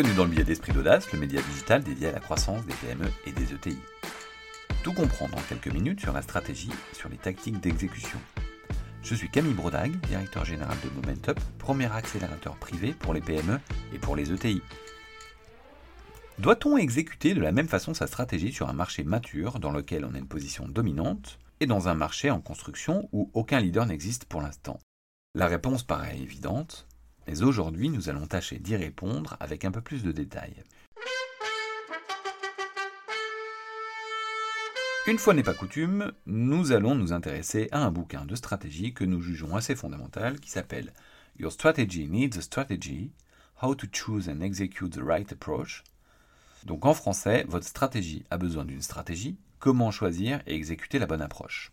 Bienvenue dans le biais d'Esprit d'Audace, le média digital dédié à la croissance des PME et des ETI. Tout comprendre en quelques minutes sur la stratégie et sur les tactiques d'exécution. Je suis Camille Brodag, directeur général de Momentup, premier accélérateur privé pour les PME et pour les ETI. Doit-on exécuter de la même façon sa stratégie sur un marché mature dans lequel on a une position dominante et dans un marché en construction où aucun leader n'existe pour l'instant? La réponse paraît évidente, mais aujourd'hui nous allons tâcher d'y répondre avec un peu plus de détails. Une fois n'est pas coutume, nous allons nous intéresser à un bouquin de stratégie que nous jugeons assez fondamental qui s'appelle Your Strategy Needs a Strategy, How to Choose and Execute the Right Approach. Donc en français, votre stratégie a besoin d'une stratégie, comment choisir et exécuter la bonne approche.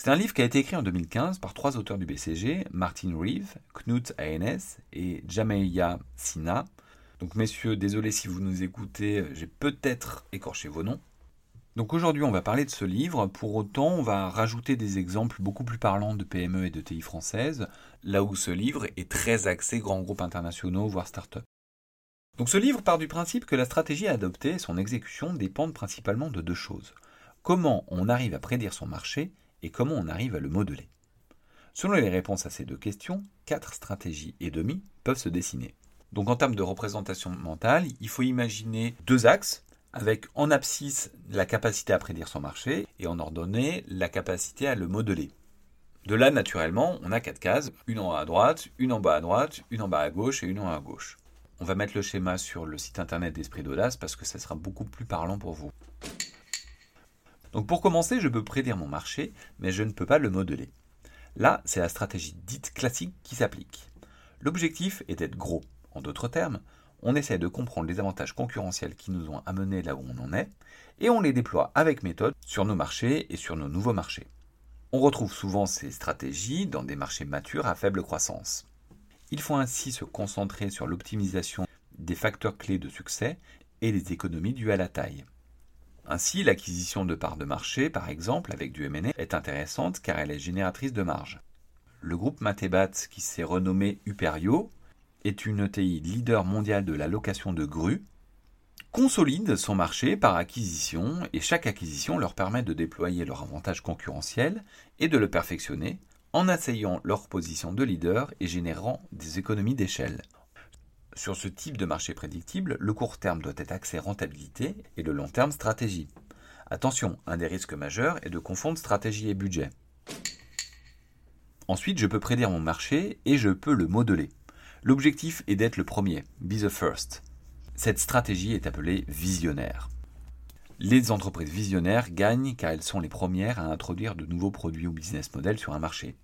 C'est un livre qui a été écrit en 2015 par trois auteurs du BCG, Martin Reeve, Knut ANS et Jameya Sina. Donc messieurs, désolé si vous nous écoutez, j'ai peut-être écorché vos noms. Donc aujourd'hui on va parler de ce livre, pour autant on va rajouter des exemples beaucoup plus parlants de PME et de TI françaises, là où ce livre est très axé grands groupes internationaux, voire start-up. Donc ce livre part du principe que la stratégie adoptée et son exécution dépendent principalement de deux choses. Comment on arrive à prédire son marché et comment on arrive à le modeler. Selon les réponses à ces deux questions, quatre stratégies et demie peuvent se dessiner. Donc en termes de représentation mentale, il faut imaginer deux axes, avec en abscisse la capacité à prédire son marché et en ordonnée la capacité à le modeler. De là, naturellement, on a quatre cases, une en haut à droite, une en bas à droite, une en bas à gauche et une en haut à gauche. On va mettre le schéma sur le site internet d'Esprit d'Audace parce que ça sera beaucoup plus parlant pour vous. Donc pour commencer, je peux prédire mon marché, mais je ne peux pas le modeler. Là, c'est la stratégie dite classique qui s'applique. L'objectif est d'être gros. En d'autres termes, on essaie de comprendre les avantages concurrentiels qui nous ont amenés là où on en est, et on les déploie avec méthode sur nos marchés et sur nos nouveaux marchés. On retrouve souvent ces stratégies dans des marchés matures à faible croissance. Il faut ainsi se concentrer sur l'optimisation des facteurs clés de succès et les économies dues à la taille. Ainsi, l'acquisition de parts de marché, par exemple, avec du M&A, est intéressante car elle est génératrice de marge. Le groupe Matebat, qui s'est renommé Uperio, est une ETI leader mondial de la location de grues, consolide son marché par acquisition et chaque acquisition leur permet de déployer leur avantage concurrentiel et de le perfectionner en asseyant leur position de leader et générant des économies d'échelle. Sur ce type de marché prédictible, le court terme doit être axé rentabilité et le long terme stratégie. Attention, un des risques majeurs est de confondre stratégie et budget. Ensuite, je peux prédire mon marché et je peux le modeler. L'objectif est d'être le premier, be the first. Cette stratégie est appelée visionnaire. Les entreprises visionnaires gagnent car elles sont les premières à introduire de nouveaux produits ou business models sur un marché.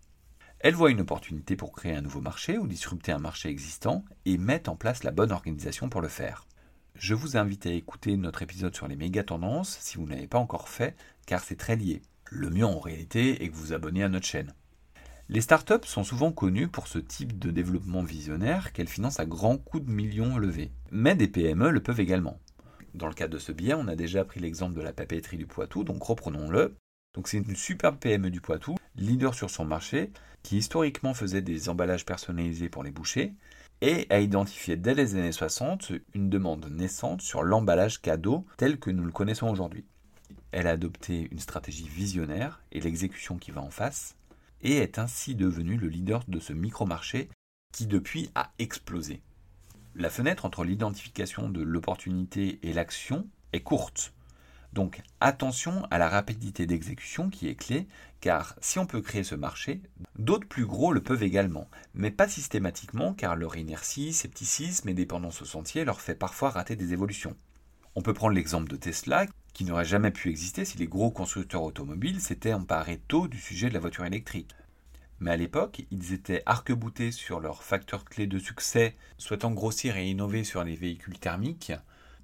Elles voient une opportunité pour créer un nouveau marché ou disrupter un marché existant et mettent en place la bonne organisation pour le faire. Je vous invite à écouter notre épisode sur les méga tendances si vous ne l'avez pas encore fait, car c'est très lié. Le mieux en réalité est que vous vous abonnez à notre chaîne. Les startups sont souvent connues pour ce type de développement visionnaire qu'elles financent à grands coups de millions levés. Mais des PME le peuvent également. Dans le cadre de ce biais, on a déjà pris l'exemple de la papeterie du Poitou, donc reprenons-le. Donc c'est une superbe PME du Poitou, leader sur son marché, qui historiquement faisait des emballages personnalisés pour les bouchers, et a identifié dès les années 60 une demande naissante sur l'emballage cadeau tel que nous le connaissons aujourd'hui. Elle a adopté une stratégie visionnaire et l'exécution qui va en face, et est ainsi devenue le leader de ce micro-marché qui depuis a explosé. La fenêtre entre l'identification de l'opportunité et l'action est courte. Donc attention à la rapidité d'exécution qui est clé, car si on peut créer ce marché, d'autres plus gros le peuvent également, mais pas systématiquement car leur inertie, scepticisme et dépendance au sentier leur fait parfois rater des évolutions. On peut prendre l'exemple de Tesla, qui n'aurait jamais pu exister si les gros constructeurs automobiles s'étaient emparés tôt du sujet de la voiture électrique. Mais à l'époque, ils étaient arc-boutés sur leurs facteurs clés de succès, souhaitant grossir et innover sur les véhicules thermiques,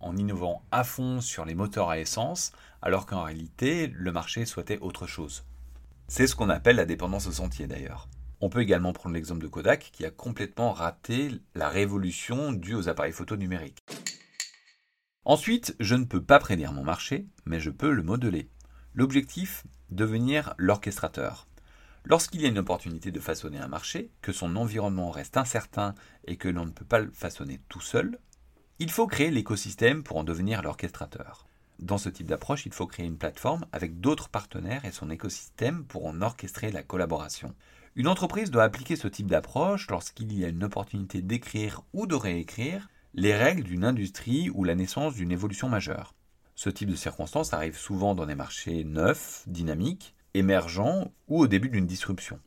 en innovant à fond sur les moteurs à essence, alors qu'en réalité, le marché souhaitait autre chose. C'est ce qu'on appelle la dépendance au sentier d'ailleurs. On peut également prendre l'exemple de Kodak qui a complètement raté la révolution due aux appareils photo numériques. Ensuite, je ne peux pas prédire mon marché, mais je peux le modeler. L'objectif, devenir l'orchestrateur. Lorsqu'il y a une opportunité de façonner un marché, que son environnement reste incertain et que l'on ne peut pas le façonner tout seul, Il faut créer l'écosystème pour en devenir l'orchestrateur. Dans ce type d'approche, il faut créer une plateforme avec d'autres partenaires et son écosystème pour en orchestrer la collaboration. Une entreprise doit appliquer ce type d'approche lorsqu'il y a une opportunité d'écrire ou de réécrire les règles d'une industrie ou la naissance d'une évolution majeure. Ce type de circonstance arrive souvent dans des marchés neufs, dynamiques, émergents ou au début d'une disruption.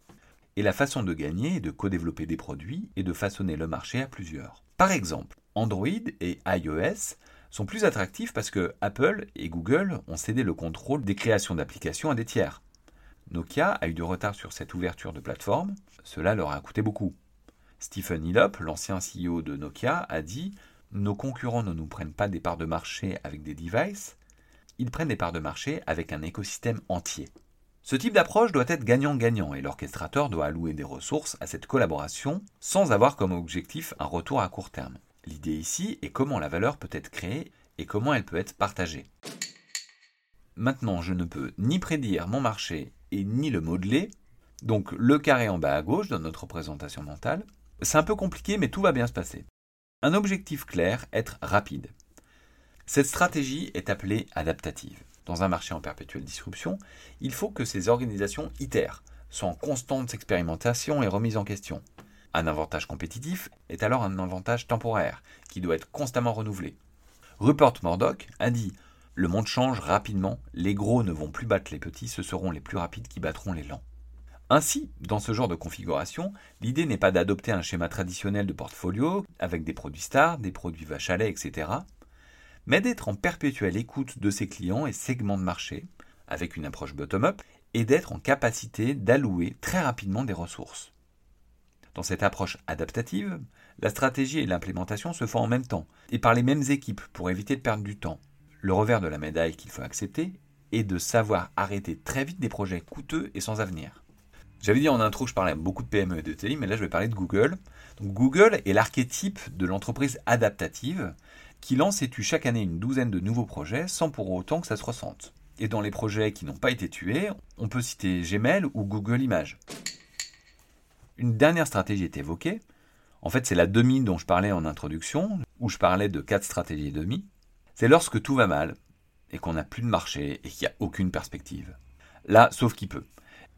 Et la façon de gagner est de co-développer des produits et de façonner le marché à plusieurs. Par exemple, Android et iOS sont plus attractifs parce que Apple et Google ont cédé le contrôle des créations d'applications à des tiers. Nokia a eu du retard sur cette ouverture de plateforme, cela leur a coûté beaucoup. Stephen Hillop, l'ancien CEO de Nokia, a dit Nos concurrents ne nous prennent pas des parts de marché avec des devices, ils prennent des parts de marché avec un écosystème entier. Ce type d'approche doit être gagnant-gagnant et l'orchestrateur doit allouer des ressources à cette collaboration sans avoir comme objectif un retour à court terme. L'idée ici est comment la valeur peut être créée et comment elle peut être partagée. Maintenant, je ne peux ni prédire mon marché et ni le modeler. Donc le carré en bas à gauche dans notre représentation mentale. C'est un peu compliqué mais tout va bien se passer. Un objectif clair, être rapide. Cette stratégie est appelée adaptative. Dans un marché en perpétuelle disruption, il faut que ces organisations itèrent, soient en constante expérimentation et remise en question. Un avantage compétitif est alors un avantage temporaire, qui doit être constamment renouvelé. Rupert Murdoch a dit Le monde change rapidement, les gros ne vont plus battre les petits, ce seront les plus rapides qui battront les lents. Ainsi, dans ce genre de configuration, l'idée n'est pas d'adopter un schéma traditionnel de portfolio avec des produits stars, des produits vache à lait, etc., mais d'être en perpétuelle écoute de ses clients et segments de marché, avec une approche bottom-up, et d'être en capacité d'allouer très rapidement des ressources. Dans cette approche adaptative, la stratégie et l'implémentation se font en même temps, et par les mêmes équipes pour éviter de perdre du temps. Le revers de la médaille qu'il faut accepter est de savoir arrêter très vite des projets coûteux et sans avenir. J'avais dit en intro que je parlais beaucoup de PME et de TI, mais là je vais parler de Google. Google est l'archétype de l'entreprise adaptative qui lance et tue chaque année une douzaine de nouveaux projets sans pour autant que ça se ressente. Et dans les projets qui n'ont pas été tués, on peut citer Gmail ou Google Images. Une dernière stratégie est évoquée. En fait, c'est la demi dont je parlais en introduction, où je parlais de quatre stratégies demi. C'est lorsque tout va mal et qu'on n'a plus de marché et qu'il n'y a aucune perspective. Là, sauf qui peut.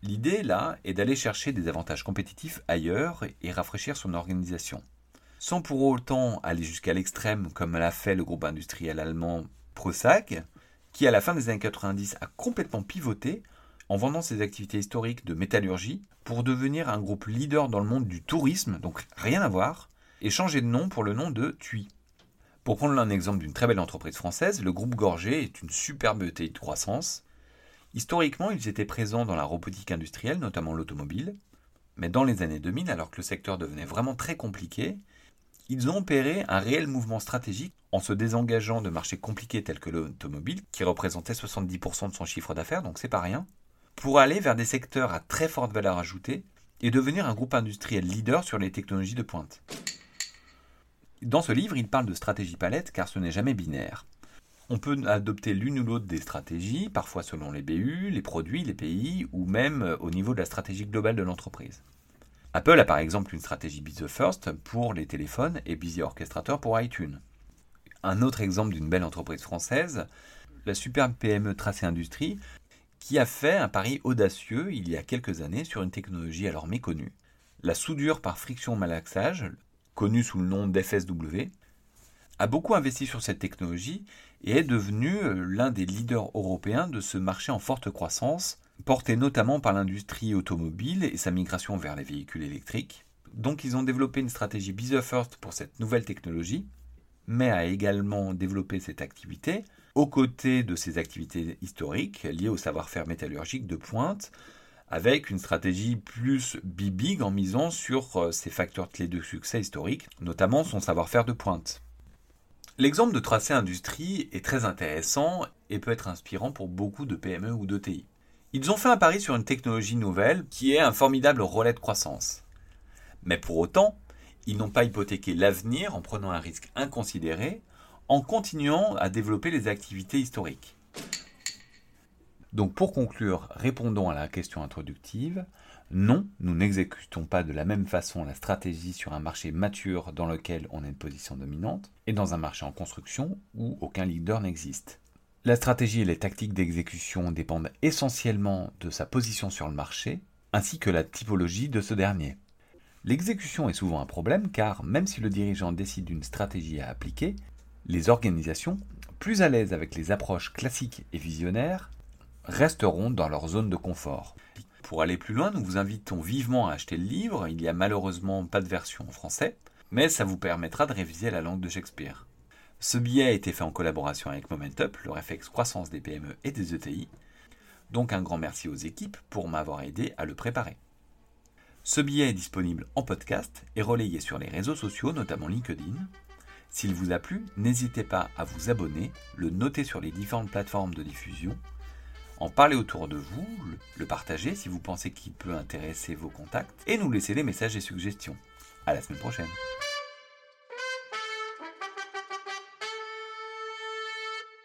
L'idée, là, est d'aller chercher des avantages compétitifs ailleurs et rafraîchir son organisation. Sans pour autant aller jusqu'à l'extrême comme l'a fait le groupe industriel allemand Prosac, qui à la fin des années 90 a complètement pivoté en vendant ses activités historiques de métallurgie pour devenir un groupe leader dans le monde du tourisme, donc rien à voir, et changer de nom pour le nom de TUI. Pour prendre un exemple d'une très belle entreprise française, le groupe Gorgé est une superbe ETI de croissance. Historiquement, ils étaient présents dans la robotique industrielle, notamment l'automobile, mais dans les années 2000, alors que le secteur devenait vraiment très compliqué, ils ont opéré un réel mouvement stratégique en se désengageant de marchés compliqués tels que l'automobile, qui représentait 70% de son chiffre d'affaires, donc c'est pas rien, pour aller vers des secteurs à très forte valeur ajoutée et devenir un groupe industriel leader sur les technologies de pointe. Dans ce livre, il parle de stratégie palette car ce n'est jamais binaire. On peut adopter l'une ou l'autre des stratégies, parfois selon les BU, les produits, les pays, ou même au niveau de la stratégie globale de l'entreprise. Apple a par exemple une stratégie Be the First pour les téléphones et Busy Orchestrator pour iTunes. Un autre exemple d'une belle entreprise française, la superbe PME Tracé Industrie qui a fait un pari audacieux il y a quelques années sur une technologie alors méconnue, la soudure par friction malaxage, connue sous le nom d'FSW, a beaucoup investi sur cette technologie et est devenu euh, l'un des leaders européens de ce marché en forte croissance, porté notamment par l'industrie automobile et sa migration vers les véhicules électriques. Donc ils ont développé une stratégie Be First pour cette nouvelle technologie, mais a également développé cette activité aux côtés de ses activités historiques liées au savoir-faire métallurgique de pointe, avec une stratégie plus bibig en misant sur euh, ses facteurs clés de succès historiques, notamment son savoir-faire de pointe. L'exemple de Tracé Industrie est très intéressant et peut être inspirant pour beaucoup de PME ou d'ETI. Ils ont fait un pari sur une technologie nouvelle qui est un formidable relais de croissance. Mais pour autant, ils n'ont pas hypothéqué l'avenir en prenant un risque inconsidéré en continuant à développer les activités historiques. Donc pour conclure, répondons à la question introductive. Non, nous n'exécutons pas de la même façon la stratégie sur un marché mature dans lequel on a une position dominante et dans un marché en construction où aucun leader n'existe. La stratégie et les tactiques d'exécution dépendent essentiellement de sa position sur le marché ainsi que la typologie de ce dernier. L'exécution est souvent un problème car même si le dirigeant décide d'une stratégie à appliquer, les organisations, plus à l'aise avec les approches classiques et visionnaires, resteront dans leur zone de confort. Pour aller plus loin, nous vous invitons vivement à acheter le livre. Il n'y a malheureusement pas de version en français, mais ça vous permettra de réviser la langue de Shakespeare. Ce billet a été fait en collaboration avec Momentup, le réflexe croissance des PME et des ETI. Donc un grand merci aux équipes pour m'avoir aidé à le préparer. Ce billet est disponible en podcast et relayé sur les réseaux sociaux, notamment LinkedIn. S'il vous a plu, n'hésitez pas à vous abonner, le noter sur les différentes plateformes de diffusion en parler autour de vous, le partager si vous pensez qu'il peut intéresser vos contacts, et nous laisser des messages et suggestions. À la semaine prochaine.